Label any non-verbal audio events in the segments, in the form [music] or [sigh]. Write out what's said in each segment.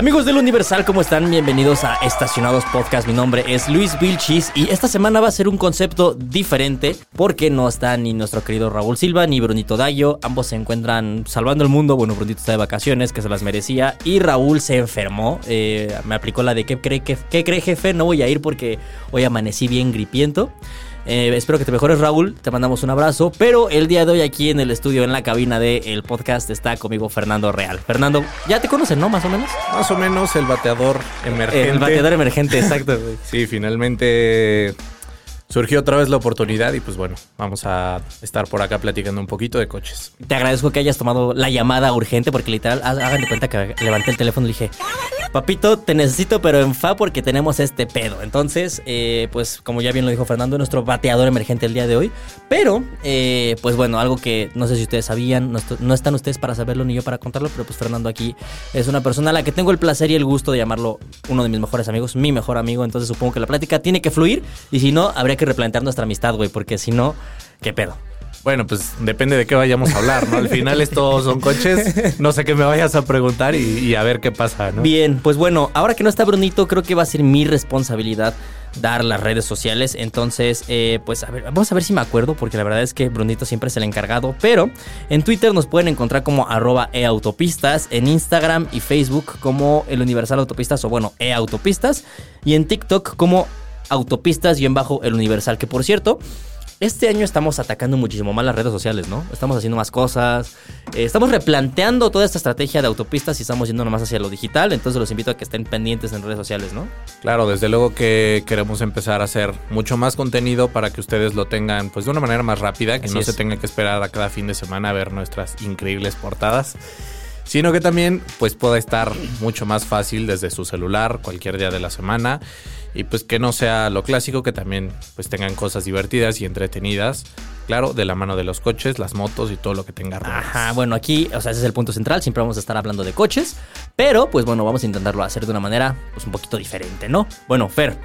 Amigos del Universal, ¿cómo están? Bienvenidos a Estacionados Podcast. Mi nombre es Luis Vilchis y esta semana va a ser un concepto diferente porque no está ni nuestro querido Raúl Silva ni Brunito Dayo. Ambos se encuentran salvando el mundo. Bueno, Brunito está de vacaciones, que se las merecía. Y Raúl se enfermó. Eh, me aplicó la de ¿qué cree, qué, qué cree jefe? No voy a ir porque hoy amanecí bien gripiento. Eh, espero que te mejores, Raúl. Te mandamos un abrazo. Pero el día de hoy, aquí en el estudio, en la cabina del podcast, está conmigo Fernando Real. Fernando, ya te conocen, ¿no? Más o menos. Más o menos el bateador emergente. El bateador emergente, exacto. sí, finalmente surgió otra vez la oportunidad y pues bueno, vamos a estar por acá platicando un poquito de coches. Te agradezco que hayas tomado la llamada urgente porque literal, hagan de cuenta que levanté el teléfono y dije, papito, te necesito pero en fa porque tenemos este pedo. Entonces, eh, pues como ya bien lo dijo Fernando, nuestro bateador emergente el día de hoy. Pero, eh, pues bueno, algo que no sé si ustedes sabían, no, están ustedes para saberlo ni yo para contarlo, pero pues Fernando aquí es una persona a la que tengo el placer y el gusto de llamarlo uno de mis mejores amigos, mi mejor amigo. Entonces supongo que la plática tiene que fluir y si no, habría que que replantear nuestra amistad, güey, porque si no, ¿qué pedo? Bueno, pues depende de qué vayamos a hablar, ¿no? Al final estos son coches. No sé qué me vayas a preguntar y, a ver qué pasa, ¿no? Bien, pues bueno, ahora que no está Brunito, creo que va a ser mi responsabilidad dar las redes sociales. Entonces, eh, pues a ver, vamos a ver si me acuerdo, porque la verdad es que Brunito siempre es el encargado. Pero en Twitter nos pueden encontrar como arroba eautopistas, en Instagram y Facebook como el Universal Autopistas o bueno, eautopistas, y en TikTok como autopistas y en bajo el universal. Que por cierto, este año estamos atacando muchísimo más las redes sociales, ¿no? Estamos haciendo más cosas, eh, estamos replanteando toda esta estrategia de autopistas y estamos yendo nomás hacia lo digital, entonces los invito a que estén pendientes en redes sociales, ¿no? Claro, desde luego que queremos empezar a hacer mucho más contenido para que ustedes lo tengan pues de una manera más rápida, que no se tengan que esperar a cada fin de semana a ver nuestras increíbles portadas sino que también pues pueda estar mucho más fácil desde su celular cualquier día de la semana y pues que no sea lo clásico, que también pues tengan cosas divertidas y entretenidas. Claro, de la mano de los coches, las motos y todo lo que tenga Ajá, bueno, aquí, o sea, ese es el punto central, siempre vamos a estar hablando de coches, pero pues bueno, vamos a intentarlo hacer de una manera pues un poquito diferente, ¿no? Bueno, Fer,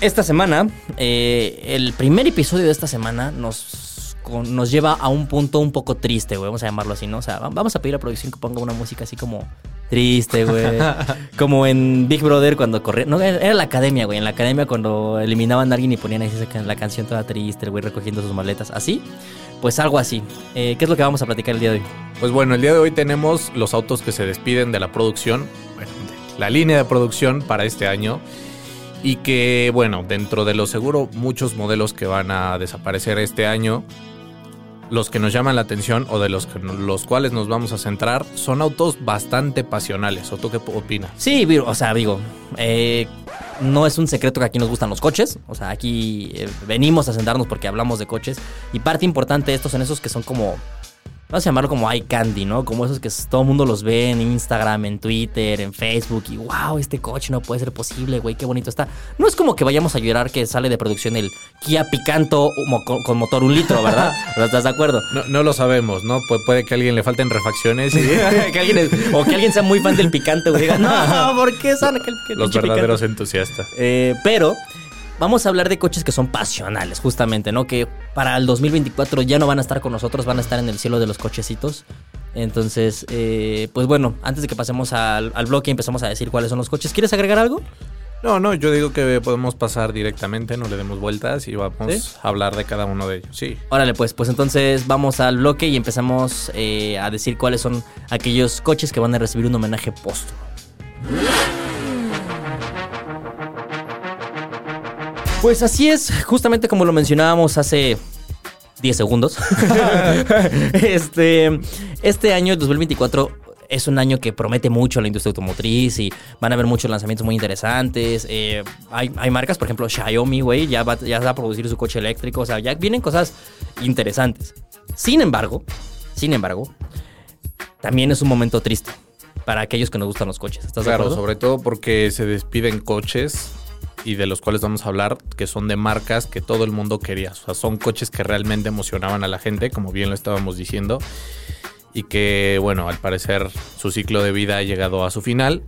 esta semana, eh, el primer episodio de esta semana nos nos lleva a un punto un poco triste, güey. Vamos a llamarlo así, ¿no? O sea, vamos a pedir a producción que ponga una música así como triste, güey. [laughs] como en Big Brother cuando corría. No, era la academia, güey. En la academia cuando eliminaban a alguien y ponían ahí la canción toda triste, güey, recogiendo sus maletas. Así. Pues algo así. Eh, ¿Qué es lo que vamos a platicar el día de hoy? Pues bueno, el día de hoy tenemos los autos que se despiden de la producción. Bueno, la línea de producción para este año y que bueno, dentro de lo seguro muchos modelos que van a desaparecer este año los que nos llaman la atención o de los, los cuales nos vamos a centrar son autos bastante pasionales. ¿O tú qué opinas? Sí, o sea, digo, eh, no es un secreto que aquí nos gustan los coches. O sea, aquí eh, venimos a sentarnos porque hablamos de coches. Y parte importante de estos son esos que son como vamos a llamarlo como eye candy, ¿no? Como esos que todo el mundo los ve en Instagram, en Twitter, en Facebook y wow, este coche no puede ser posible, güey, qué bonito está. No es como que vayamos a llorar que sale de producción el Kia Picanto con, motor un litro, ¿verdad? [laughs] ¿Estás de acuerdo? No, lo sabemos, ¿no? puede que a alguien le falten refacciones [laughs] o que alguien sea muy fan del picante, güey, diga, no, [laughs] ¿por qué sale Los verdaderos entusiastas. Eh, pero vamos a hablar de coches que son pasionales, justamente, ¿no? Que para el 2024 ya no van a estar con nosotros, van a estar en el cielo de los cochecitos. Entonces, eh, pues bueno, antes de que pasemos al, bloque y empezamos a decir cuáles son los coches, ¿quieres agregar algo? No, no, yo digo que podemos pasar directamente, no le demos vueltas y vamos a hablar de cada uno de ellos. Sí. Órale, pues, pues entonces vamos al bloque y empezamos eh, a decir cuáles son aquellos coches que van a recibir un homenaje póstumo. Pues así es, justamente como lo mencionábamos hace 10 segundos. [laughs] este, este año, 2024, es un año que promete mucho a la industria automotriz y van a haber muchos lanzamientos muy interesantes. Eh, hay, marcas, por ejemplo, Xiaomi, güey, ya va, ya va a producir su coche eléctrico. O sea, ya vienen cosas interesantes. Sin embargo, sin embargo, también es un momento triste para aquellos que nos gustan los coches. ¿Estás claro, sobre todo porque se despiden coches y de los cuales vamos a hablar, que son de marcas que todo el mundo quería. O sea, son coches que realmente emocionaban a la gente, como bien lo estábamos diciendo, y que, bueno, al parecer su ciclo de vida ha llegado a su final.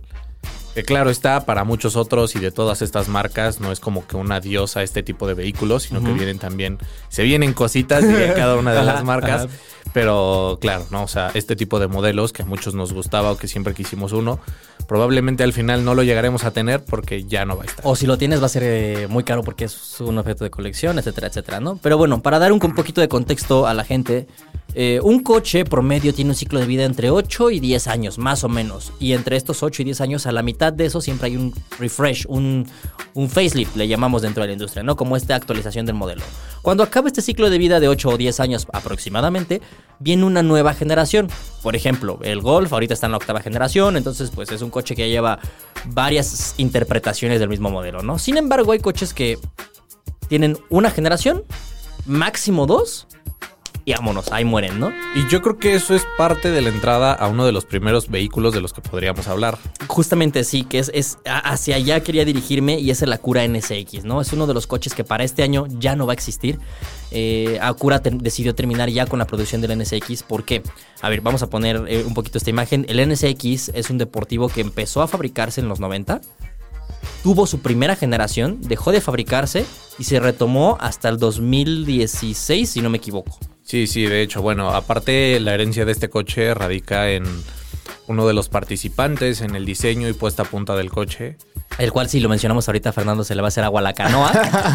Que claro está, para muchos otros y de todas estas marcas, no es como que un adiós a este tipo de vehículos, sino que vienen también, se vienen cositas de [laughs] cada una de las marcas. Pero claro, ¿no? O sea, este tipo de modelos que a muchos nos gustaba o que siempre quisimos uno, probablemente al final no lo llegaremos a tener porque ya no va a estar. O si lo tienes va a ser eh, muy caro porque es un objeto de colección, etcétera, etcétera, ¿no? Pero bueno, para dar un, poquito de contexto a la gente, eh, un coche promedio tiene un ciclo de vida entre 8 y 10 años, más o menos. Y entre estos 8 y 10 años, a la mitad de eso siempre hay un refresh, un, un facelift, le llamamos dentro de la industria, ¿no? Como esta actualización del modelo. Cuando acaba este ciclo de vida de 8 o 10 años aproximadamente, viene una nueva generación. Por ejemplo, el Golf ahorita está en la octava generación, entonces pues es un coche que lleva varias interpretaciones del mismo modelo, ¿no? Sin embargo, hay coches que tienen una generación, máximo dos, y vámonos, ahí mueren, ¿no? Y yo creo que eso es parte de la entrada a uno de los primeros vehículos de los que podríamos hablar. Justamente sí, que es, es hacia allá quería dirigirme y es el Acura NSX, ¿no? Es uno de los coches que para este año ya no va a existir. Eh, Acura decidió terminar ya con la producción del NSX. ¿Por qué? A ver, vamos a poner eh, un poquito esta imagen. El NSX es un deportivo que empezó a fabricarse en los 90 tuvo su primera generación, dejó de fabricarse y se retomó hasta el 2016, si no me equivoco. Sí, sí, de hecho, bueno, aparte la herencia de este coche radica en uno de los participantes en el diseño y puesta a punta del coche. El cual, si lo mencionamos ahorita, Fernando se le va a hacer agua a la canoa,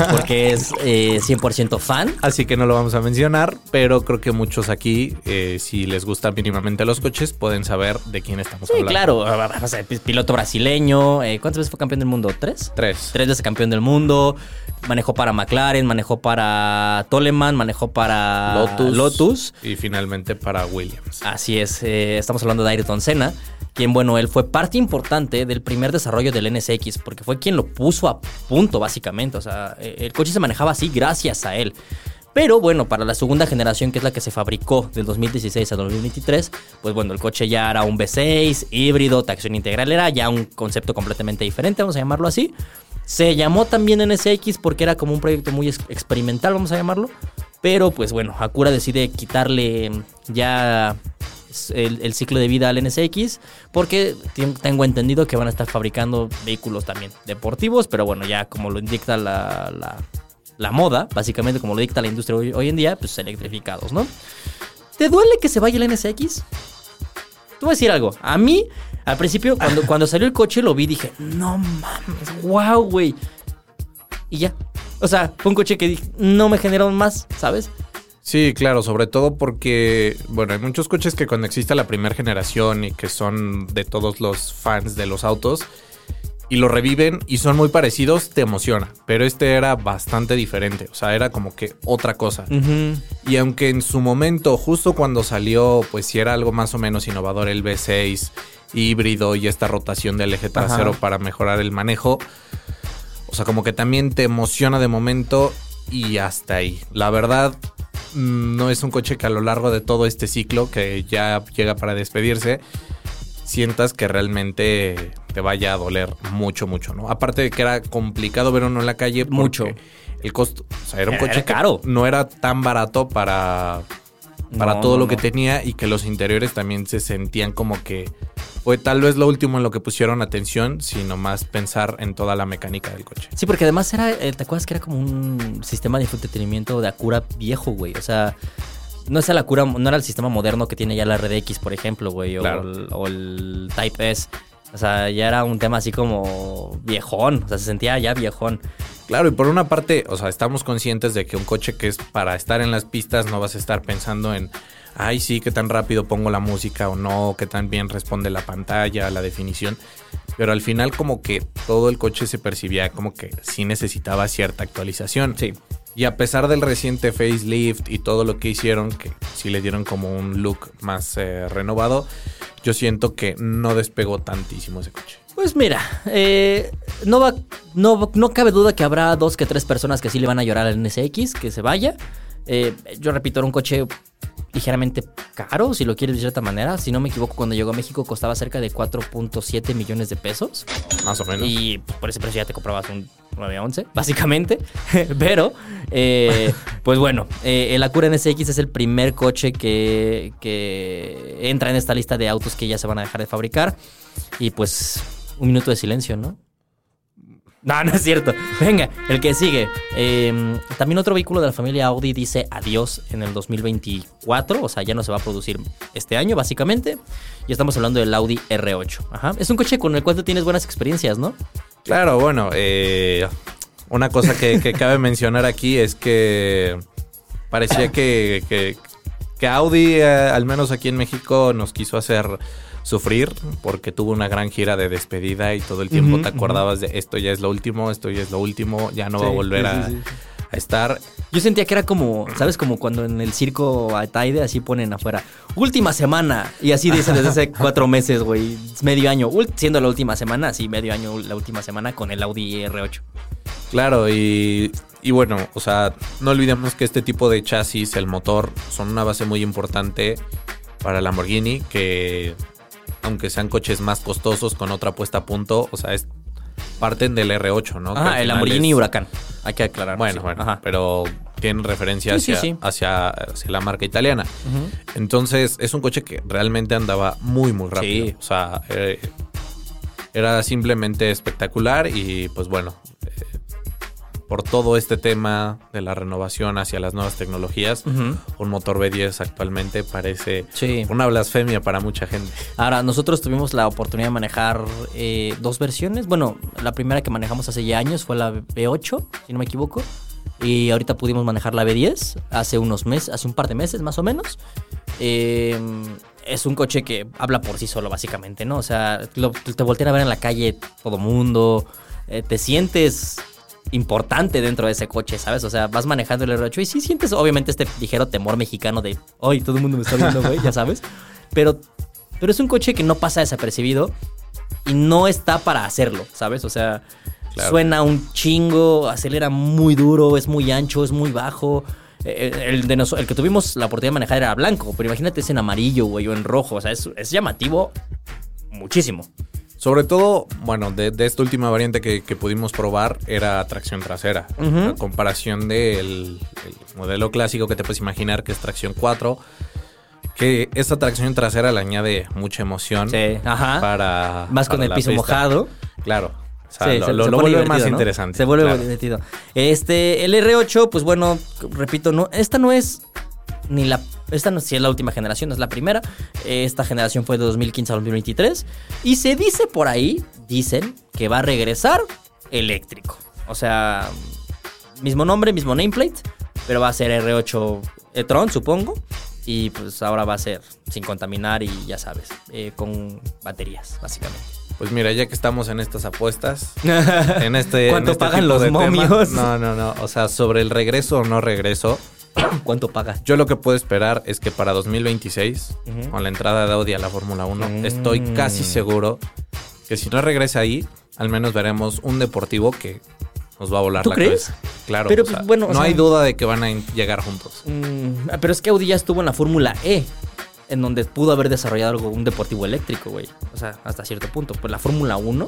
[laughs] porque es 100% eh, fan. Así que no lo vamos a mencionar, pero creo que muchos aquí, eh, si les gustan mínimamente los coches, pueden saber de quién estamos sí, hablando. claro. O sea, piloto brasileño. Eh, ¿Cuántas veces fue campeón del mundo? ¿Tres? Tres. Tres veces campeón del mundo. Manejó para McLaren, manejó para Toleman, manejó para Lotus. Lotus. Y finalmente para Williams. Así es. estamos hablando de Ayrton Senna quien, bueno, él fue parte importante del primer desarrollo del NSX, porque fue quien lo puso a punto, básicamente. O sea, eh, el coche se manejaba así gracias a él. Pero bueno, para la segunda generación, que es la que se fabricó del 2016 a 2023, pues bueno, el coche ya era un V6, híbrido, tracción integral, era ya un concepto completamente diferente, vamos a llamarlo así. Se llamó también NSX porque era como un proyecto muy experimental, vamos a llamarlo. Pero pues bueno, Acura decide quitarle ya el, ciclo de vida al NSX, porque tengo entendido que van a estar fabricando vehículos también deportivos, pero bueno, ya como lo indica la, la, moda, básicamente como lo dicta la industria hoy, en día, pues electrificados, ¿no? ¿Te duele que se vaya el NSX? Te voy a decir algo. A mí, al principio, [laughs] cuando, cuando salió el coche, lo vi y dije, no mames, wow, güey. Y ya. O sea, fue un coche que dije, no me generó más, ¿sabes? Sí, claro, sobre todo porque, bueno, hay muchos coches que cuando existe la primera generación y que son de todos los fans de los autos y lo reviven y son muy parecidos, te emociona. Pero este era bastante diferente, o sea, era como que otra cosa. Y aunque en su momento, justo cuando salió, pues sí era algo más o menos innovador el V6 híbrido y esta rotación del eje trasero para mejorar el manejo. O sea, como que también te emociona de momento y hasta ahí. La verdad, no es un coche que a lo largo de todo este ciclo, que ya llega para despedirse, sientas que realmente te vaya a doler mucho, mucho, ¿no? Aparte de que era complicado ver uno en la calle. Mucho. El costo, o sea, era un coche caro. No era tan barato para, para todo lo que tenía y que los interiores también se sentían como que fue tal vez lo último en lo que pusieron atención, sino más pensar en toda la mecánica del coche. Sí, porque además era, eh, ¿te acuerdas que era como un sistema de entretenimiento de Acura viejo, güey? O sea, no es el Acura, no era el sistema moderno que tiene ya la RDX, por ejemplo, güey, o, el, Type S. O sea, ya era un tema así como viejón, o sea, se sentía ya viejón. Claro, y por una parte, o sea, estamos conscientes de que un coche que es para estar en las pistas no vas a estar pensando en ay sí, qué tan rápido pongo la música o no, qué tan bien responde la pantalla, la definición. Pero al final como que todo el coche se percibía como que sí necesitaba cierta actualización. Sí. Y a pesar del reciente facelift y todo lo que hicieron, que sí le dieron como un look más eh, renovado, yo siento que no despegó tantísimo ese coche. Pues mira, eh, no, va, no, no cabe duda que habrá dos que tres personas que sí le van a llorar al NSX, que se vaya. Eh, yo repito, era un coche ligeramente caro, si lo quieres de cierta manera. Si no me equivoco, cuando llegó a México costaba cerca de 4.7 millones de pesos. Más o menos. Y por ese precio ya te comprabas un 911, [laughs] básicamente. [laughs] Pero, eh, pues bueno, eh, el Acura NSX es el primer coche que, que entra en esta lista de autos que ya se van a dejar de fabricar. Y pues Un minuto de silencio, ¿no? [laughs] No, no es cierto. Venga, el que sigue. Eh, también otro vehículo de la familia Audi dice adiós en el 2024. O sea, ya no se va a producir este año, básicamente. Y estamos hablando del Audi R8. Ajá. Es un coche con el cual tú tienes buenas experiencias, ¿no? Claro, bueno, eh, una cosa que, cabe mencionar aquí es que parecía que, que, que Audi, eh, al menos aquí en México, nos quiso hacer sufrir porque tuvo una gran gira de despedida y todo el tiempo te acordabas de esto ya es lo último, esto ya es lo último, ya no va a volver a, sí, sí. a estar. Yo sentía que era como, ¿sabes? Como cuando en el circo Ataide así ponen afuera, última semana. Y así dicen desde hace [laughs] cuatro meses, güey. Medio año. Siendo la última semana, sí, medio año la última semana con el Audi R8. Claro, y, y bueno, o sea, no olvidemos que este tipo de chasis, el motor, son una base muy importante para Lamborghini, que aunque sean coches más costosos con otra puesta a punto, o sea, es parten del R8, ¿no? Ah, el Lamborghini es- Huracán. Hay que aclarar. Bueno, sí. bueno, Ajá. pero tienen referencia Sí, hacia, sí. Hacia, hacia la marca italiana. Entonces, es un coche que realmente andaba muy, muy rápido. Sí. O sea, eh, era simplemente espectacular y pues bueno, por todo este tema de la renovación hacia las nuevas tecnologías, un motor B10 actualmente parece Sí. una blasfemia para mucha gente. Ahora, nosotros tuvimos la oportunidad de manejar eh, dos versiones. Bueno, la primera que manejamos hace ya años fue la B8, si no me equivoco. Y ahorita pudimos manejar la B10 hace unos meses, hace un par de meses más o menos. Eh, es un coche que habla por sí solo, básicamente, ¿no? O sea, lo- te voltean a ver en la calle todo mundo. eh, te sientes importante dentro de ese coche, ¿sabes? O sea, vas manejando el R8 y sí sientes obviamente este ligero temor mexicano de, ¡ay, todo el mundo me está viendo, güey! Ya sabes. Pero, pero es un coche que no pasa desapercibido y no está para hacerlo, ¿sabes? O sea, Claro. suena un chingo, acelera muy duro, es muy ancho, es muy bajo. Eh, El, de nos- el que tuvimos la oportunidad de manejar era blanco, pero imagínate es en amarillo, güey, o en rojo. O sea, es, es llamativo muchísimo. Sobre todo, bueno, de, de esta última variante que, que pudimos probar era tracción trasera. A comparación del el modelo clásico que te puedes imaginar que es tracción 4. Que esta tracción trasera le añade mucha emoción Sí, ajá. para. Más con el piso pista. mojado. Claro. O sea, Sí, lo, se- lo- se lo pone vuelve más interesante. Se vuelve claro. divertido. Este, el R8, pues bueno, repito, no, esta no es ni la. Esta no sí es la última generación, es la primera. Esta generación fue de 2015 a 2023. Y se dice por ahí, dicen, que va a regresar eléctrico. O sea, mismo nombre, mismo nameplate, pero va a ser R8 e-tron, supongo. Y pues ahora va a ser sin contaminar y ya sabes, eh, con baterías, básicamente. Pues mira, ya que estamos en estas apuestas, [laughs] en este. ¿Cuánto en este pagan los tema- momios? no, no, no. O sea, sobre el regreso o no regreso, [coughs] ¿Cuánto paga? yo lo que puedo esperar es que para 2026, Ujú. con la entrada de Audi a la Fórmula 1, Mm. estoy casi seguro que si no regresa ahí, al menos veremos un deportivo que nos va a volar ¿Tú la crees? cabeza. Claro, Pero, o sea, pues, bueno, no sea- hay duda de que van a llegar juntos. Mm, pero es que Audi ya estuvo en la Fórmula E, en donde pudo haber desarrollado algo, un deportivo eléctrico, güey. O sea, hasta cierto punto. Pues la Fórmula 1,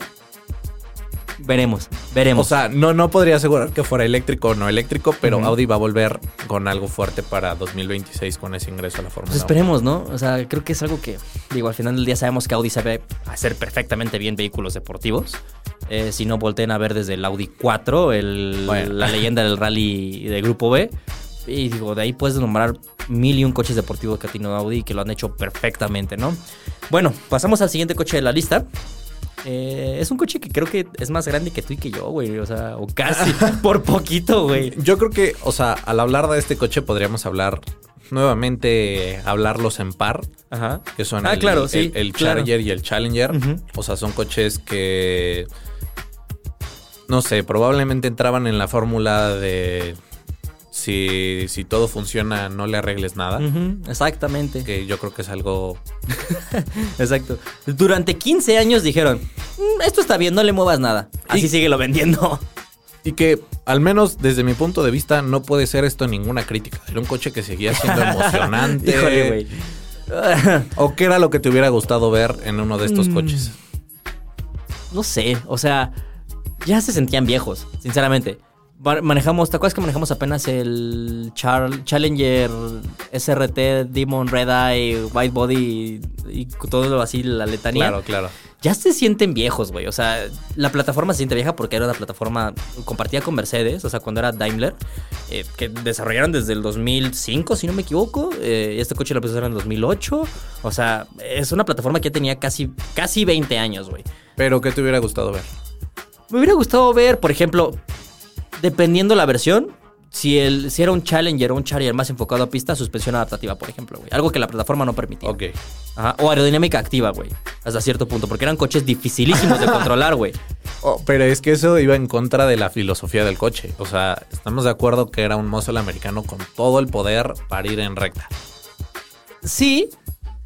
veremos, O veremos. sea, no, no podría asegurar que fuera eléctrico o no eléctrico, pero. Audi va a volver con algo fuerte para 2026 con ese ingreso a la Fórmula pues 1. esperemos, ¿no? O sea, creo que es algo que, digo, al final del día sabemos que Audi sabe hacer perfectamente bien vehículos deportivos. Eh, si no, volteen a ver desde el Audi 4, el- Bueno. la leyenda del rally de Grupo B. Y digo, de ahí puedes nombrar mil y un coches deportivos que ha tenido Audi y que lo han hecho perfectamente, ¿no? Bueno, pasamos al siguiente coche de la lista. Eh, es un coche que creo que es más grande que tú y que yo, güey. O sea, o casi, [laughs] por poquito, güey. Yo creo que, o sea, al hablar de este coche podríamos hablar nuevamente, hablarlos en par, Ajá. que son Ah, el, claro, sí, el claro. Charger y el Challenger. O sea, son coches que, no sé, probablemente entraban en la fórmula de si, si todo funciona no le arregles nada. Exactamente. Que yo creo que es algo [laughs] Exacto. Durante 15 años dijeron, "Mm, esto está bien, no le muevas nada. Así Y- síguelo vendiendo. Y que, al menos desde mi punto de vista, no puede ser esto ninguna crítica. Era un coche que seguía siendo [laughs] emocionante. Híjole, güey. ¿O qué era lo que te hubiera gustado ver en uno de estos Mm. coches? no sé, o sea, ya se sentían viejos, sinceramente. Manejamos, ¿te acuerdas que manejamos apenas el Char- Challenger SRT, Demon Red Eye, White Body y, y todo lo así, la letanía? Claro, claro. ya se sienten viejos, güey. O sea, la plataforma se siente vieja porque era una plataforma compartida con Mercedes, o sea, cuando era Daimler, eh, que desarrollaron desde el 2005, si no me equivoco. Eh, este coche lo empezaron en el 2008. O sea, es una plataforma que ya tenía casi, casi 20 años, güey. Pero, ¿qué te hubiera gustado ver? Me hubiera gustado ver, por ejemplo, dependiendo la versión, si, el, si era un Challenger o un Charger más enfocado a pista, suspensión adaptativa, por ejemplo, güey. Algo que la plataforma no permitía. Ok. Ajá. O aerodinámica activa, güey. Hasta cierto punto, porque eran coches dificilísimos de [laughs] controlar, güey. Oh, pero es que eso iba en contra de la filosofía del coche. O sea, estamos de acuerdo que era un muscle americano con todo el poder para ir en recta. Sí,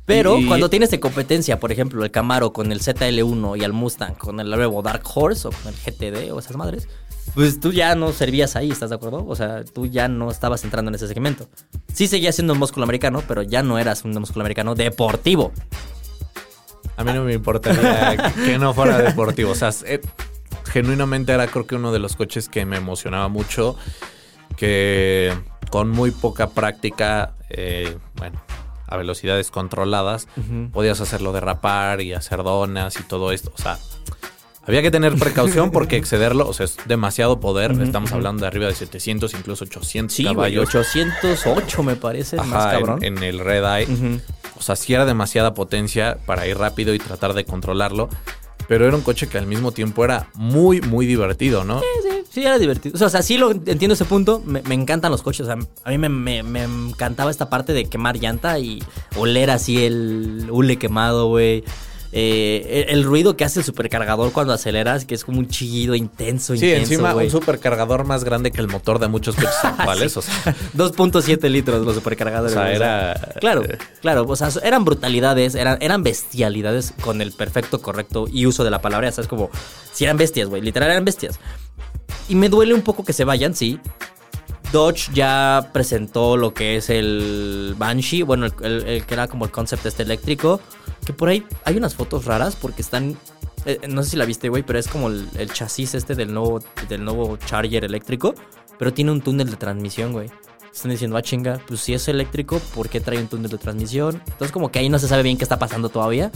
pero Y- cuando tienes de competencia, por ejemplo, el Camaro con el ZL1 y el Mustang con el nuevo Dark Horse o con el GTD o esas madres, pues tú ya no servías ahí, ¿estás de acuerdo? O sea, tú ya no estabas entrando en ese segmento. Sí seguías siendo un músculo americano, pero ya no eras un músculo americano deportivo. A mí no me importaría que no fuera deportivo. O sea, eh, genuinamente era creo que uno de los coches que me emocionaba mucho. Que con muy poca práctica, eh, bueno, a velocidades controladas, podías hacerlo derrapar y hacer donas y todo esto. O sea, había que tener precaución [laughs] porque excederlo, o sea, es demasiado poder. Estamos hablando de arriba de 700, incluso 800 Sí, caballos. 808 me parece, más Ajá, cabrón. en, el Red Eye. O sea, sí era demasiada potencia para ir rápido y tratar de controlarlo. Pero era un coche que al mismo tiempo era muy, muy divertido, ¿no? Sí, sí, era divertido. O sea, sí lo entiendo ese punto. Me, me encantan los coches. O sea, a mí me, me- me encantaba esta parte de quemar llanta y oler así el hule quemado, güey. Eh, el, el ruido que hace el supercargador cuando aceleras, que es como un chillido intenso, Sí, intenso, encima un supercargador más grande que el motor de muchos coches [laughs] actuales. O sea, [laughs] 2.7 litros los supercargadores. o sea, era. Claro, eh, claro, o sea, eran brutalidades, eran, eran bestialidades con el perfecto, correcto y uso de la palabra, ya sabes, como si eran bestias, güey, literal eran bestias. Y me duele un poco que se vayan, sí. Dodge ya presentó lo que es el Banshee, bueno, el, que era como el concept este eléctrico, que por ahí hay unas fotos raras porque están, eh, no sé si la viste, güey, pero es como el, el chasis este del nuevo, del nuevo Charger eléctrico, pero tiene un túnel de transmisión, güey. Están diciendo, ah, chinga, pues si es eléctrico, ¿por qué trae un túnel de transmisión? Entonces como que ahí no se sabe bien qué está pasando todavía.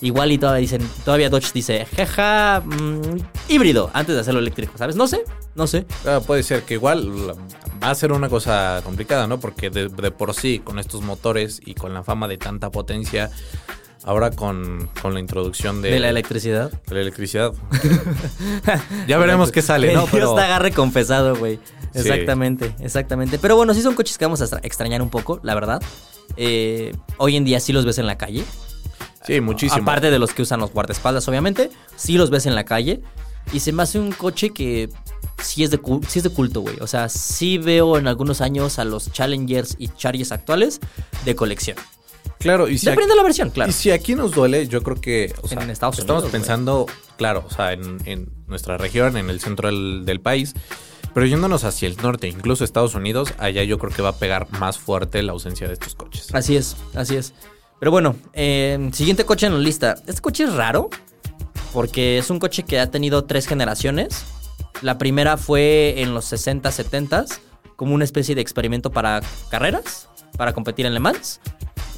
Igual y todavía dicen, todavía Dodge dice, jaja, mm, híbrido, antes de hacerlo eléctrico, ¿sabes? No sé, no sé. ah, puede ser que igual va a ser una cosa complicada, ¿no? Porque de, de por sí, con estos motores y con la fama de tanta potencia, ahora con, con la introducción de, De la electricidad. de la electricidad. [laughs] ya veremos qué sale, ¿no? Dios Pero te agarre confesado, güey. Sí. Exactamente, exactamente. Pero bueno, sí son coches que vamos a extra- extrañar un poco, la verdad. Eh, hoy en día sí los ves en la calle. sí, muchísimo. Aparte de los que usan los guardaespaldas, obviamente, sí los ves en la calle. Y se me hace un coche que sí es de, sí es de culto, güey. O sea, sí veo en algunos años a los Challengers y Chargers actuales de colección. Claro, y si Depende de la versión, claro. Y si aquí nos duele, yo creo que o sea, En Estados estamos pensando, claro, o sea, en, en nuestra región, en el centro del, del país, pero yéndonos hacia el norte, incluso Estados Unidos, allá yo creo que va a pegar más fuerte la ausencia de estos coches. Así es, así es. Pero bueno, eh, siguiente coche en la lista. Este coche es raro porque es un coche que ha tenido tres generaciones. La primera fue en los 60, 70 como una especie de experimento para carreras, para competir en Le Mans.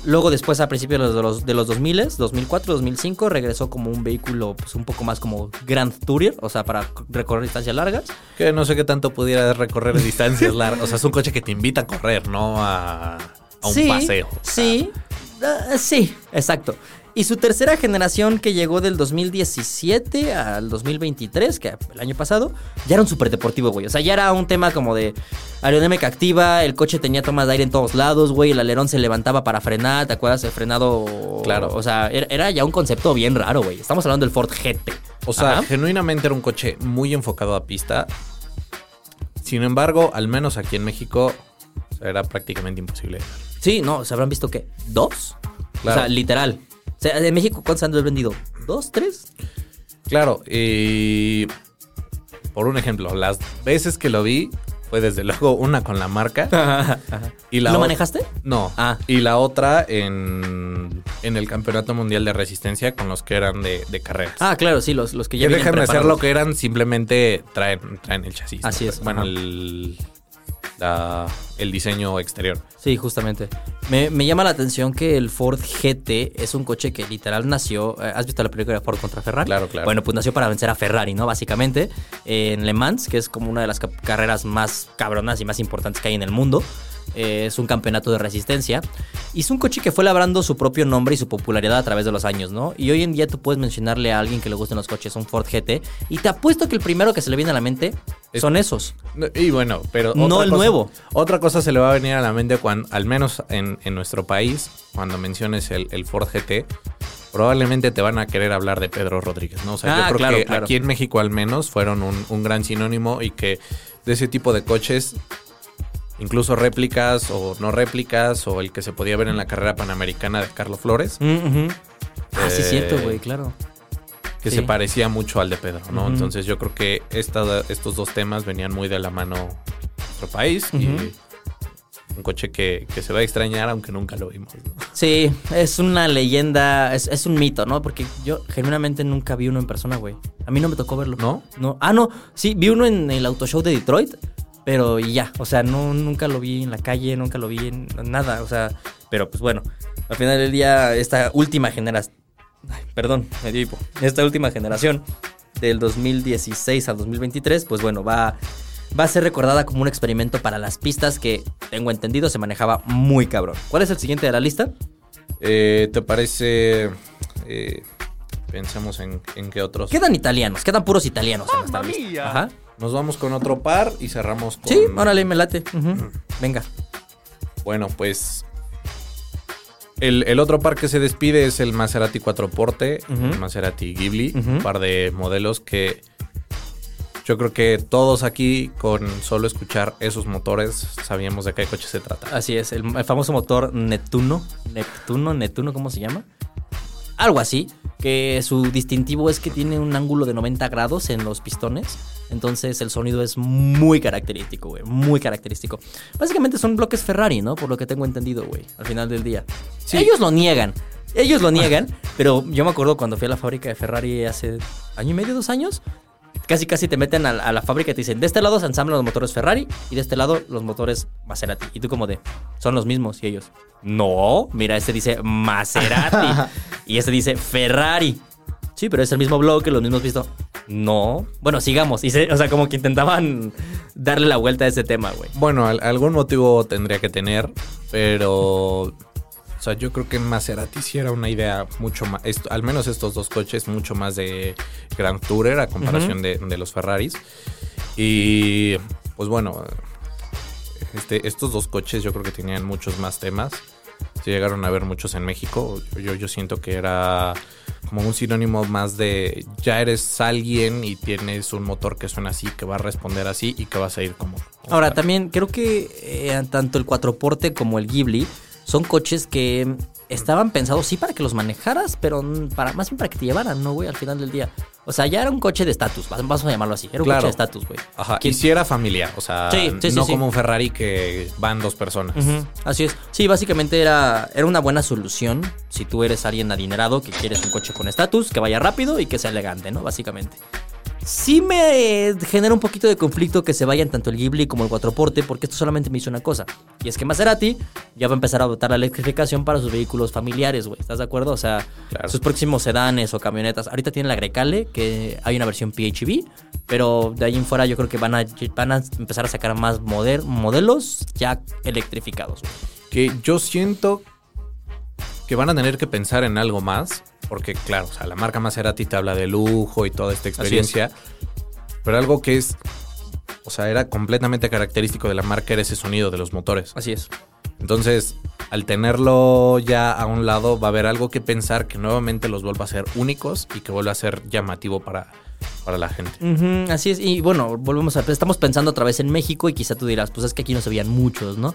Luego después a principios de los, de los 2000, 2004, 2005, regresó como un vehículo pues, un poco más como Grand Tourer, o sea, para recorrer distancias largas. Que no sé qué tanto pudiera recorrer distancias largas. O sea, es un coche que te invita a correr, no a, a un Sí, paseo. Sí, ah, sí, exacto. Y su tercera generación que llegó del 2017 al 2023, que el año pasado, ya era un superdeportivo, güey. O sea, ya era un tema como de aerodinámica activa, el coche tenía tomas de aire en todos lados, güey, el alerón se levantaba para frenar, ¿te acuerdas? El frenado... Claro. O sea, era, era ya un concepto bien raro, güey. Estamos hablando del Ford GT. O sea, Ajá. genuinamente era un coche muy enfocado a pista. Sin embargo, al menos aquí en México, era prácticamente imposible. Sí, no, ¿se habrán visto qué? ¿Dos? Claro. O sea, literal. O sea, en México, ¿cuántos han vendido? ¿Dos? ¿Tres? Claro, y por un ejemplo, las veces que lo vi fue desde [laughs] luego una con la marca y la ¿Lo manejaste? No. Ah. Y la otra en, en el Campeonato Mundial de Resistencia con los que eran de, de carreras. Ah, claro, sí, los, los que ya que dejan de ser preparados. lo que eran, simplemente traen, traen el chasis. Así es, Bueno, ajá. El, el diseño exterior. Sí, justamente. Me, llama la atención que el Ford GT es un coche que literal nació. Eh, ¿Has visto la película de Ford contra Ferrari? Claro, claro. Bueno, pues nació para vencer a Ferrari, ¿no? Básicamente, en Le Mans, que es como una de las carreras más cabronas y más importantes que hay en el mundo. Eh, es un campeonato de resistencia. Y es un coche que fue labrando su propio nombre y su popularidad a través de los años, ¿no? Y hoy en día tú puedes mencionarle a alguien que le gusten los coches un Ford GT y te apuesto que el primero que se le viene a la mente son esos. Y bueno, pero... No el nuevo. Otra cosa se le va a venir a la mente cuando, al menos en, nuestro país, cuando menciones el, Ford GT, probablemente te van a querer hablar de Pedro Rodríguez, ¿no? O sea, yo ah, creo que aquí en México al menos fueron un, un, gran sinónimo y que de ese tipo de coches incluso réplicas o no réplicas o el que se podía ver en la carrera panamericana de Carlos Flores. Mm, ah, sí, cierto, güey, claro. Que se parecía mucho al de Pedro, ¿no? Entonces yo creo que estos dos temas venían muy de la mano nuestro país y un coche que, se va a extrañar aunque nunca lo vimos. Sí, es una leyenda, es, es, un mito, ¿no? Porque yo genuinamente nunca vi uno en persona, güey. A mí no me tocó verlo. ¿No? No. Ah, no, sí, vi uno en el Auto Show de Detroit. Pero ya, o sea, no, nunca lo vi en la calle, nunca lo vi en nada, o sea, pero pues bueno, al final del día, esta última generación, perdón, me dio esta última generación del 2016 al 2023, pues bueno, va, va a ser recordada como un experimento para las pistas que, tengo entendido, se manejaba muy cabrón. ¿Cuál es el siguiente de la lista? Eh, ¿Te parece... Eh, pensemos en, en qué otros... Quedan italianos, quedan puros italianos en esta lista. Ajá. Nos vamos con otro par y cerramos con. Sí, órale, me late. Venga. Bueno, pues. El, otro par que se despide es el Maserati 4 Porte, el Maserati Ghibli, un par de modelos que yo creo que todos aquí, con solo escuchar esos motores, sabíamos de qué coche se trata. Así es, el, el famoso motor Neptuno. Neptuno, Neptuno, ¿cómo se llama? Algo así, que su distintivo es que tiene un ángulo de 90 grados en los pistones entonces el sonido es muy característico, güey. Muy característico. Básicamente son bloques Ferrari, ¿no? Por lo que tengo entendido, güey. Al final del día. Ellos lo niegan. Ellos lo niegan. [laughs] pero yo me acuerdo cuando fui a la fábrica de Ferrari hace año y medio, dos años. Casi casi te meten a, la fábrica y te dicen, de este lado se ensamblan los motores Ferrari y de este lado los motores Maserati. Y tú como de, son los mismos. Y ellos, no, mira, este dice Maserati [laughs] y este dice Ferrari. Sí, pero es el mismo bloque, los mismos visto. No. Bueno, sigamos. o sea, como que intentaban darle la vuelta a ese tema, güey. Bueno, algún motivo tendría que tener, pero. O sea, yo creo que Maserati sí era una idea mucho más. al menos estos dos coches, mucho más de Grand Tourer a comparación de, los Ferraris. Y. Pues bueno. Este, estos dos coches yo creo que tenían muchos más temas. Si llegaron a ver muchos en México. Yo, yo siento que era como un sinónimo más de ya eres alguien y tienes un motor que suena así, que va a responder así y que vas a ir como... Ahora, también creo que eh, tanto el cuatroporte como el Ghibli son coches que estaban pensados sí para que los manejaras, pero para más bien para que te llevaran, ¿no, güey? Al final del día. O sea, ya era un coche de estatus, vamos a llamarlo así. Era un coche de estatus, güey. Ajá. Si era familiar, o sea, no como un Ferrari que van dos personas. Así es. Sí, básicamente era, era una buena solución si tú eres alguien adinerado que quieres un coche con estatus, que vaya rápido y que sea elegante, ¿no? Básicamente sí me genera un poquito de conflicto que se vayan tanto el Ghibli como el Cuatroporte, porque esto solamente me hizo una cosa. Y es que Maserati ya va a empezar a adoptar la electrificación para sus vehículos familiares, güey. ¿Estás de acuerdo? O sea, sus próximos sedanes o camionetas. Ahorita tiene la Grecale, que hay una versión PHEV, pero de ahí en fuera yo creo que van a, van a empezar a sacar más modelos ya electrificados. Que yo siento que van a tener que pensar en algo más porque claro, o sea, la marca Maserati te habla de lujo y toda esta experiencia, pero algo que es, o sea, era completamente característico de la marca era ese sonido de los motores. Así es. Entonces, al tenerlo ya a un lado, va a haber algo que pensar que nuevamente los vuelva a ser únicos y que vuelva a ser llamativo para, para la gente. así es, y bueno, volvemos a... Estamos pensando otra vez en México y quizá tú dirás, pues es que aquí no se veían muchos, ¿no?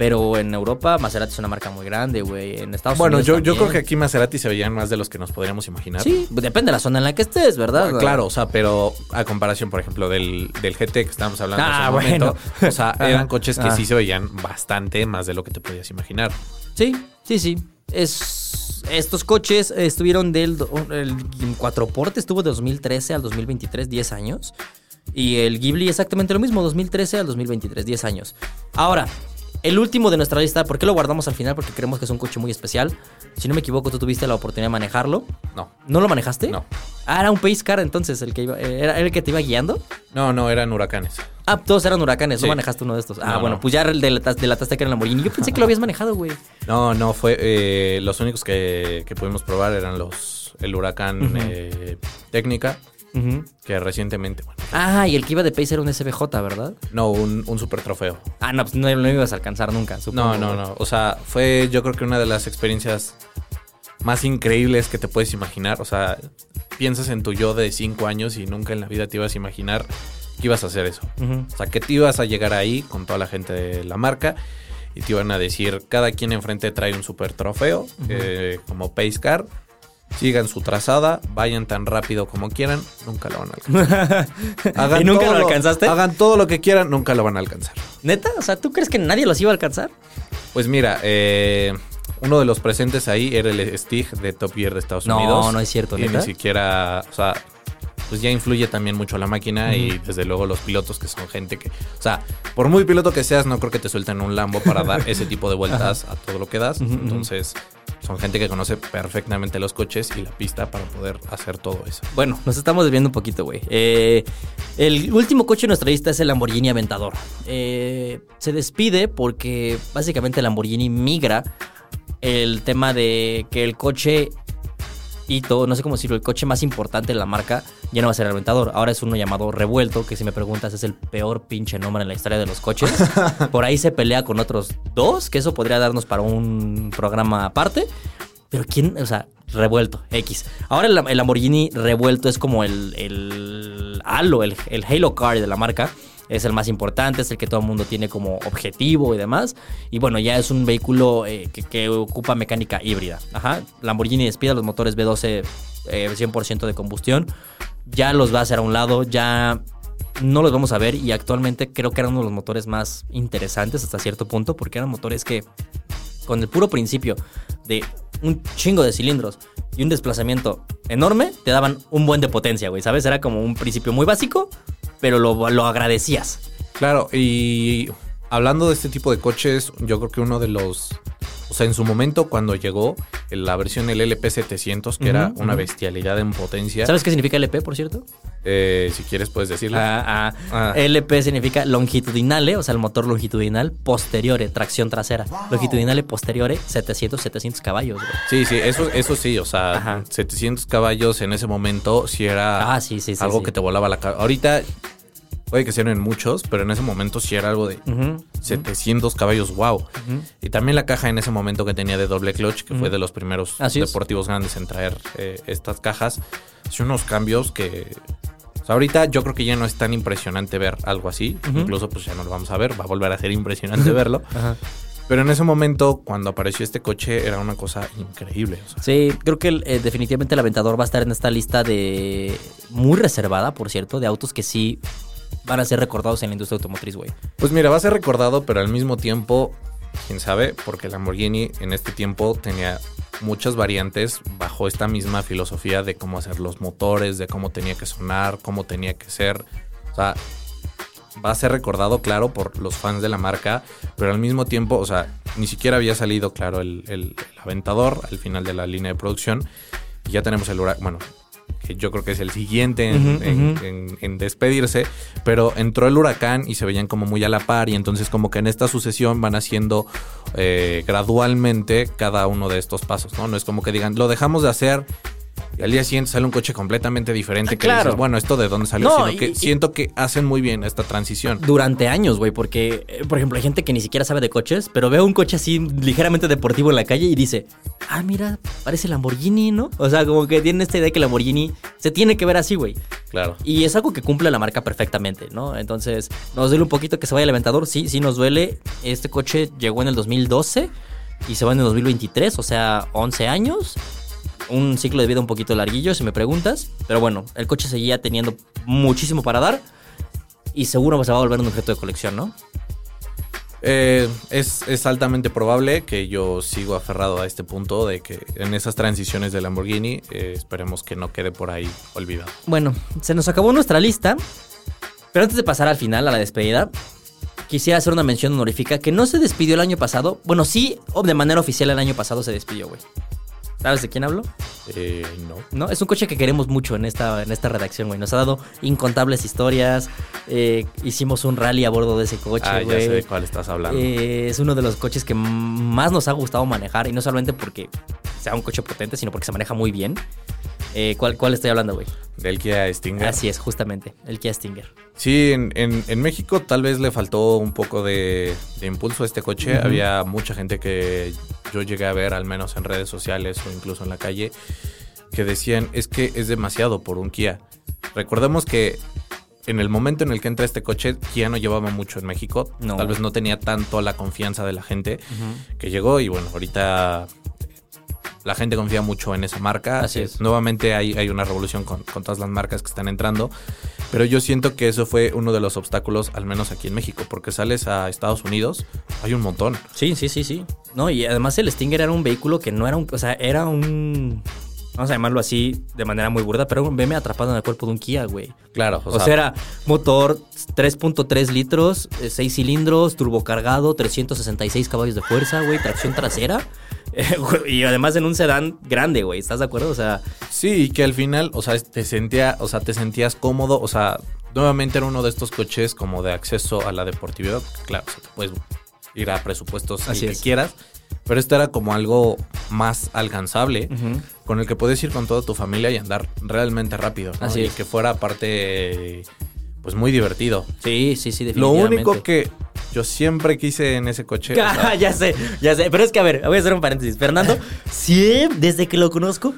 Pero en Europa, Maserati es una marca muy grande, güey. En Estados bueno, Unidos. Bueno, yo, yo creo que aquí Maserati se veían más de los que nos podríamos imaginar. Sí, depende de la zona en la que estés, ¿verdad? claro, o sea, pero a comparación, por ejemplo, del, del GT que estábamos hablando ah, hace un momento, o sea, [laughs] eran coches que sí se veían bastante más de lo que te podías imaginar. Sí, sí, sí. Es, estos coches estuvieron del el cuatro porte estuvo de 2013 al 2023, 10 años. Y el Ghibli exactamente lo mismo, 2013 al 2023, 10 años. Ahora, el último de nuestra lista, ¿por qué lo guardamos al final? Porque creemos que es un coche muy especial. Si no me equivoco, tú tuviste la oportunidad de manejarlo. No. ¿No lo manejaste? No. Ah, era un Pace Car entonces, el que iba, eh, ¿era el que te iba guiando? No, no, eran huracanes. Ah, todos eran huracanes, no Sí. manejaste uno de estos. Ah, No, bueno, no. pues ya el de la, de la que era el Lamborghini. Yo pensé que lo habías manejado, güey. No, no, fue. eh, los únicos que, que pudimos probar eran los. El huracán eh, técnica, Ujú. que recientemente, bueno, Ah, y el que iba de Pace era un SBJ, ¿verdad? no, un, un super trofeo. Ah, no, pues no, no ibas a alcanzar nunca, supongo. No, no, no. O sea, fue yo creo que una de las experiencias más increíbles que te puedes imaginar. O sea, piensas en tu yo de 5 años y nunca en la vida te ibas a imaginar que ibas a hacer eso. O sea, que te ibas a llegar ahí con toda la gente de la marca y te iban a decir, cada quien enfrente trae un super trofeo, eh, como Pace Car. Sigan su trazada, vayan tan rápido como quieran, nunca lo van a alcanzar. [laughs] Hagan ¿Y nunca todo lo alcanzaste? Hagan todo lo que quieran, nunca lo van a alcanzar. ¿Neta? O sea, ¿tú crees que nadie los iba a alcanzar? Pues mira, eh, uno de los presentes ahí era el Stig de Top Gear de Estados No, Unidos. no es cierto, Y ¿neta? ni siquiera, o sea, pues ya influye también mucho la máquina y desde luego los pilotos que son gente que, o sea, por muy piloto que seas, no creo que te suelten un Lambo para dar ese tipo de vueltas a todo lo que das. Entonces, son gente que conoce perfectamente los coches y la pista para poder hacer todo eso. Bueno, nos estamos desviando un poquito, güey. Eh, el último coche de nuestra lista es el Lamborghini Aventador. Eh, se despide porque básicamente el Lamborghini migra el tema de que el coche hito, no sé cómo decirlo, el coche más importante de la marca ya no va a ser el Aventador. Ahora es uno llamado Revuelto, que si me preguntas es el peor pinche nombre en la historia de los coches. [laughs] Por ahí se pelea con otros dos, que eso podría darnos para un programa aparte. Pero quién, o sea, revuelto, X. Ahora el, el Lamborghini revuelto es como el, el halo, el, el Halo Car de la marca. Es el más importante, es el que todo el mundo tiene como objetivo y demás. Y bueno, ya es un vehículo eh, que, ocupa mecánica híbrida. Ajá. Lamborghini despide los motores B12 eh, 100% de combustión. Ya los va a hacer a un lado, ya no los vamos a ver. Y actualmente creo que eran uno de los motores más interesantes hasta cierto punto, porque eran motores que con el puro principio de un chingo de cilindros y un desplazamiento enorme, te daban un buen de potencia, güey. ¿Sabes? Era como un principio muy básico, pero lo, lo agradecías. Claro, y hablando de este tipo de coches, yo creo que uno de los. O sea, en su momento, cuando llegó la versión del LP700, que era una bestialidad en potencia. ¿Sabes qué significa LP, por cierto? Eh, si quieres, puedes decirlo. Ah, ah. Ah. LP significa longitudinale, o sea, el motor longitudinal, posteriore, tracción trasera. Longitudinale posteriore, 700, 700 caballos, güey. Sí, sí, eso, eso sí, o sea, Ajá. 700 caballos en ese momento sí era Ah, sí, sí, sí, algo sí. que te volaba la cabeza. Ahorita puede que sean en muchos, pero en ese momento sí era algo de Ujú. 700 caballos, wow. Y también la caja en ese momento que tenía de doble clutch, que fue de los primeros Así es. deportivos grandes en traer eh, estas cajas, hacía unos cambios que... ahorita yo creo que ya no es tan impresionante ver algo así. Incluso pues ya no lo vamos a ver, va a volver a ser impresionante [laughs] verlo. Ajá. Pero en ese momento, cuando apareció este coche, era una cosa increíble. o sea. Sí, creo que eh, definitivamente el Aventador va a estar en esta lista de... Muy reservada, por cierto, de autos que sí van a ser recordados en la industria automotriz, güey. Pues mira, va a ser recordado, pero al mismo tiempo, quién sabe, porque Lamborghini en este tiempo tenía muchas variantes bajo esta misma filosofía de cómo hacer los motores, de cómo tenía que sonar, cómo tenía que ser. O sea, va a ser recordado, claro, por los fans de la marca, pero al mismo tiempo, o sea, ni siquiera había salido, claro, el, Aventador al final de la línea de producción. Y ya tenemos el huracán, bueno, que yo creo que es el siguiente en, en- ujú. en- en despedirse, pero entró el huracán y se veían como muy a la par y entonces como que en esta sucesión van haciendo eh, gradualmente cada uno de estos pasos, ¿no? No es como que digan, lo dejamos de hacer al día siguiente sale un coche completamente diferente Ah, que claro. dices, bueno, ¿esto de dónde salió? No, Sino y- que y- siento que hacen muy bien esta transición. Durante años, güey, porque, eh, por ejemplo, hay gente que ni siquiera sabe de coches, pero ve un coche así ligeramente deportivo en la calle y dice, ah, mira, parece Lamborghini, ¿no? O sea, como que tienen esta idea de que Lamborghini se tiene que ver así, güey. Claro. Y es algo que cumple la marca perfectamente, ¿no? Entonces, nos duele un poquito que se vaya el Aventador. Sí, sí nos duele. Este coche llegó en el 2012 y se va en el 2023, o sea, 11 años. Un ciclo de vida un poquito larguillo, si me preguntas. Pero bueno, el coche seguía teniendo muchísimo para dar. Y seguro se va a volver un objeto de colección, ¿no? Eh, es, es altamente probable que yo sigo aferrado a este punto de que en esas transiciones de Lamborghini eh, esperemos que no quede por ahí olvidado. Bueno, se nos acabó nuestra lista. Pero antes de pasar al final, a la despedida, quisiera hacer una mención honorífica que no se despidió el año pasado. Bueno, sí, o de manera oficial el año pasado se despidió, güey. ¿Sabes de quién hablo? Eh, no. No, es un coche que queremos mucho en esta, en esta redacción, güey. Nos ha dado incontables historias. Eh, hicimos un rally a bordo de ese coche, Ah, ya güey. sé de cuál estás hablando. Eh, es uno de los coches que más nos ha gustado manejar. Y no solamente porque sea un coche potente, sino porque se maneja muy bien. Eh, ¿cuál, ¿Cuál estoy hablando, güey? Del Kia Stinger. Así es, justamente. El Kia Stinger. Sí, en, en- en México tal vez le faltó un poco de, de impulso a este coche. Había mucha gente que yo llegué a ver, al menos en redes sociales o incluso en la calle, que decían es que es demasiado por un Kia. Recordemos que en el momento en el que entra este coche, Kia no llevaba mucho en México. No. Tal vez no tenía tanto la confianza de la gente que llegó y bueno, ahorita la gente confía mucho en esa marca. Así Eh, es. Nuevamente hay, hay una revolución con, con todas las marcas que están entrando. Pero yo siento que eso fue uno de los obstáculos, al menos aquí en México, porque sales a Estados Unidos, hay un montón. Sí, sí, sí, sí. No, y además el Stinger era un vehículo que no era un. O sea, era un. Vamos a llamarlo así de manera muy burda, pero un BM atrapado en el cuerpo de un Kia, güey. Claro, O, sea, era motor 3.3 litros, 6 cilindros, turbocargado, 366 caballos de fuerza, güey, tracción trasera. [laughs] Y además en un sedán grande, güey. ¿Estás de acuerdo? O sea, Sí, y que al final, o sea, te sentía, o sea, te sentías cómodo, o sea, nuevamente era uno de estos coches como de acceso a la deportividad. Claro, o sea, te puedes ir a presupuestos Así que quieras, pero este era como algo más alcanzable, con el que puedes ir con toda tu familia y andar realmente rápido. ¿no? Así y es. que fuera aparte, pues muy divertido. sí, sí, sí, Lo definitivamente. único que yo siempre quise en ese coche. o sea, [laughs] ya sé, ya sé. Pero es que, a ver, voy a hacer un paréntesis. Fernando, [laughs] siempre, desde que lo conozco.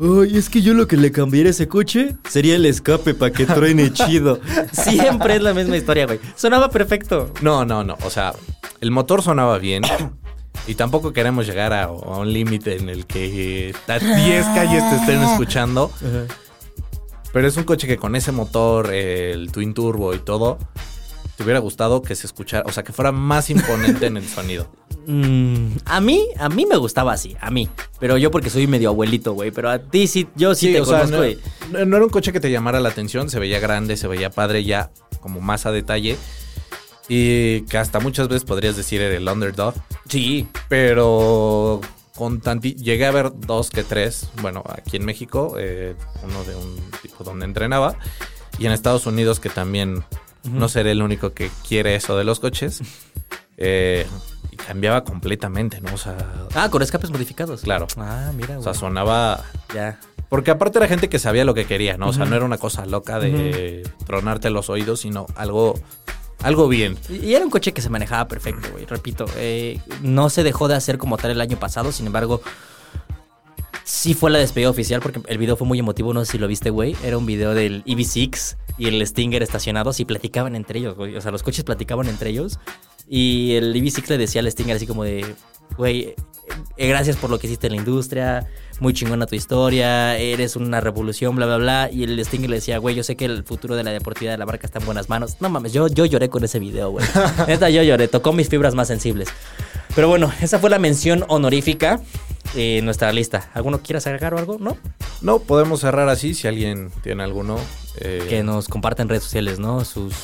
Ay, es que yo lo que le cambiaría a ese coche sería el escape para que truene chido. [laughs] Siempre es la misma historia, güey. Sonaba perfecto. No, no, no. O sea, el motor sonaba bien. [coughs] Y tampoco queremos llegar a, a un límite en el que a 10 calles te estén escuchando. Pero es un coche que con ese motor, el Twin Turbo y todo, te hubiera gustado que se escuchara, o sea, que fuera más imponente en el sonido. [laughs] Mm, a mí, a mí me gustaba así, a mí. Pero yo porque soy medio abuelito, güey. Pero a ti sí, yo sí, te o sea, conozco, no- no era un coche que te llamara la atención, se veía grande, se veía padre ya, como más a detalle. Y que hasta muchas veces podrías decir era el underdog. Sí. Pero con tanti llegué a ver dos que tres, bueno, aquí en México, eh, uno de un tipo donde entrenaba, y en Estados Unidos que también no seré el único que quiere eso de los coches. [laughs] eh, y cambiaba completamente, ¿no? O sea, Ah, con escapes modificados. claro. Ah, mira, O güey. sea, sonaba... ya. Porque aparte era gente que sabía lo que quería, ¿no? O sea, no era una cosa loca de tronarte los oídos, sino algo, algo bien. Y era un coche que se manejaba perfecto, güey. Repito, eh, no se dejó de hacer como tal el año pasado, sin embargo, sí fue la despedida oficial porque el video fue muy emotivo, no sé si lo viste, güey. Era un video del EV6 y el Stinger estacionados y platicaban entre ellos, güey. O sea, los coches platicaban entre ellos y el EV6 le decía al Stinger así como de, güey, eh, gracias por lo que hiciste en la industria, muy chingona tu historia, eres una revolución, bla, bla, bla. Y el Stinger le decía, güey, yo sé que el futuro de la deportividad de la marca está en buenas manos. No mames, yo, yo lloré con ese video, güey. [laughs] Neta, yo lloré, tocó mis fibras más sensibles. Pero bueno, esa fue la mención honorífica en nuestra lista. ¿Alguno quieras agregar o algo? ¿No? No, podemos cerrar así si alguien tiene alguno. eh, Que nos compartan redes sociales, ¿no? Sus,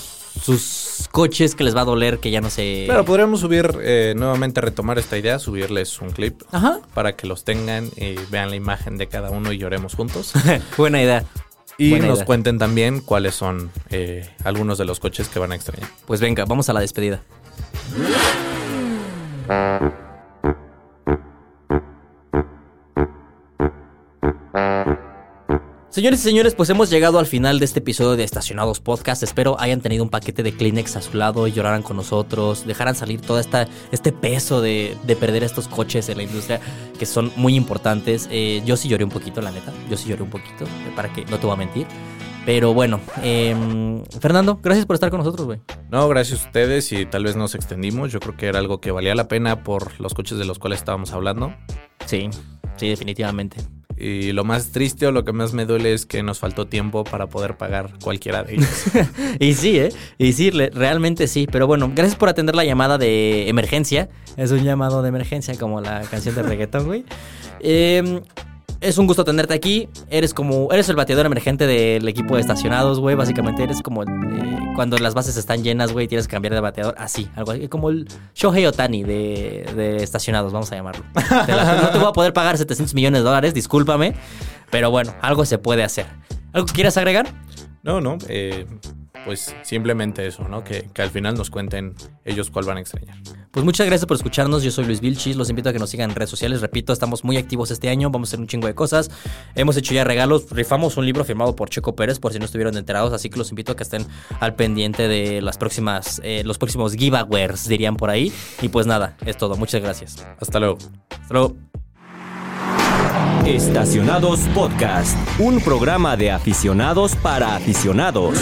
sus coches que les va a doler que ya no se... Claro, podríamos subir, eh, nuevamente retomar esta idea, subirles un clip Ajá. para que los tengan y vean la imagen de cada uno y lloremos juntos. [laughs] Buena idea. Y Buena nos idea. cuenten también cuáles son eh, algunos de los coches que van a extrañar. Pues venga, vamos a la despedida. [laughs] Señores y señores, pues hemos llegado al final de este episodio de Estacionados Podcast. Espero hayan tenido un paquete de Kleenex a su lado y lloraran con nosotros, dejaran salir todo esta, este peso de, de perder estos coches en la industria que son muy importantes. Eh, yo sí lloré un poquito, la neta. Yo sí lloré un poquito, eh, para que no te voy a mentir. Pero bueno, em, Fernando, gracias por estar con nosotros, güey. No, gracias a ustedes y tal vez nos extendimos. Yo creo que era algo que valía la pena por los coches de los cuales estábamos hablando. Sí, sí, definitivamente. Y lo más triste o lo que más me duele es que nos faltó tiempo para poder pagar cualquiera de ellos. [laughs] Y sí, ¿eh? Y sí, realmente sí. Pero bueno, gracias por atender la llamada de emergencia. Es un llamado de emergencia como la canción de reggaetón, güey. Eh, es un gusto tenerte aquí. Eres como, eres el bateador emergente del equipo de estacionados, güey. Básicamente eres como eh, cuando las bases están llenas, güey, tienes que cambiar de bateador. Así, algo así. Como el Shohei Otani de, de estacionados, vamos a llamarlo. No te voy a poder pagar 700 millones de dólares, discúlpame. Pero bueno, algo se puede hacer. ¿Algo que quieras agregar? No, no, eh, pues simplemente eso, ¿no? Que, que al final nos cuenten ellos cuál van a extrañar. Pues muchas gracias por escucharnos. Yo soy Luis Vilchis. Los invito a que nos sigan en redes sociales. Repito, estamos muy activos este año. Vamos a hacer un chingo de cosas. Hemos hecho ya regalos. Rifamos un libro firmado por Checo Pérez, por si no estuvieron enterados. Así que los invito a que estén al pendiente de las próximas, eh, los próximos giveaways, dirían por ahí. Y pues nada, es todo. Muchas gracias. Hasta luego. Hasta luego. Estacionados Podcast, un programa de aficionados para aficionados.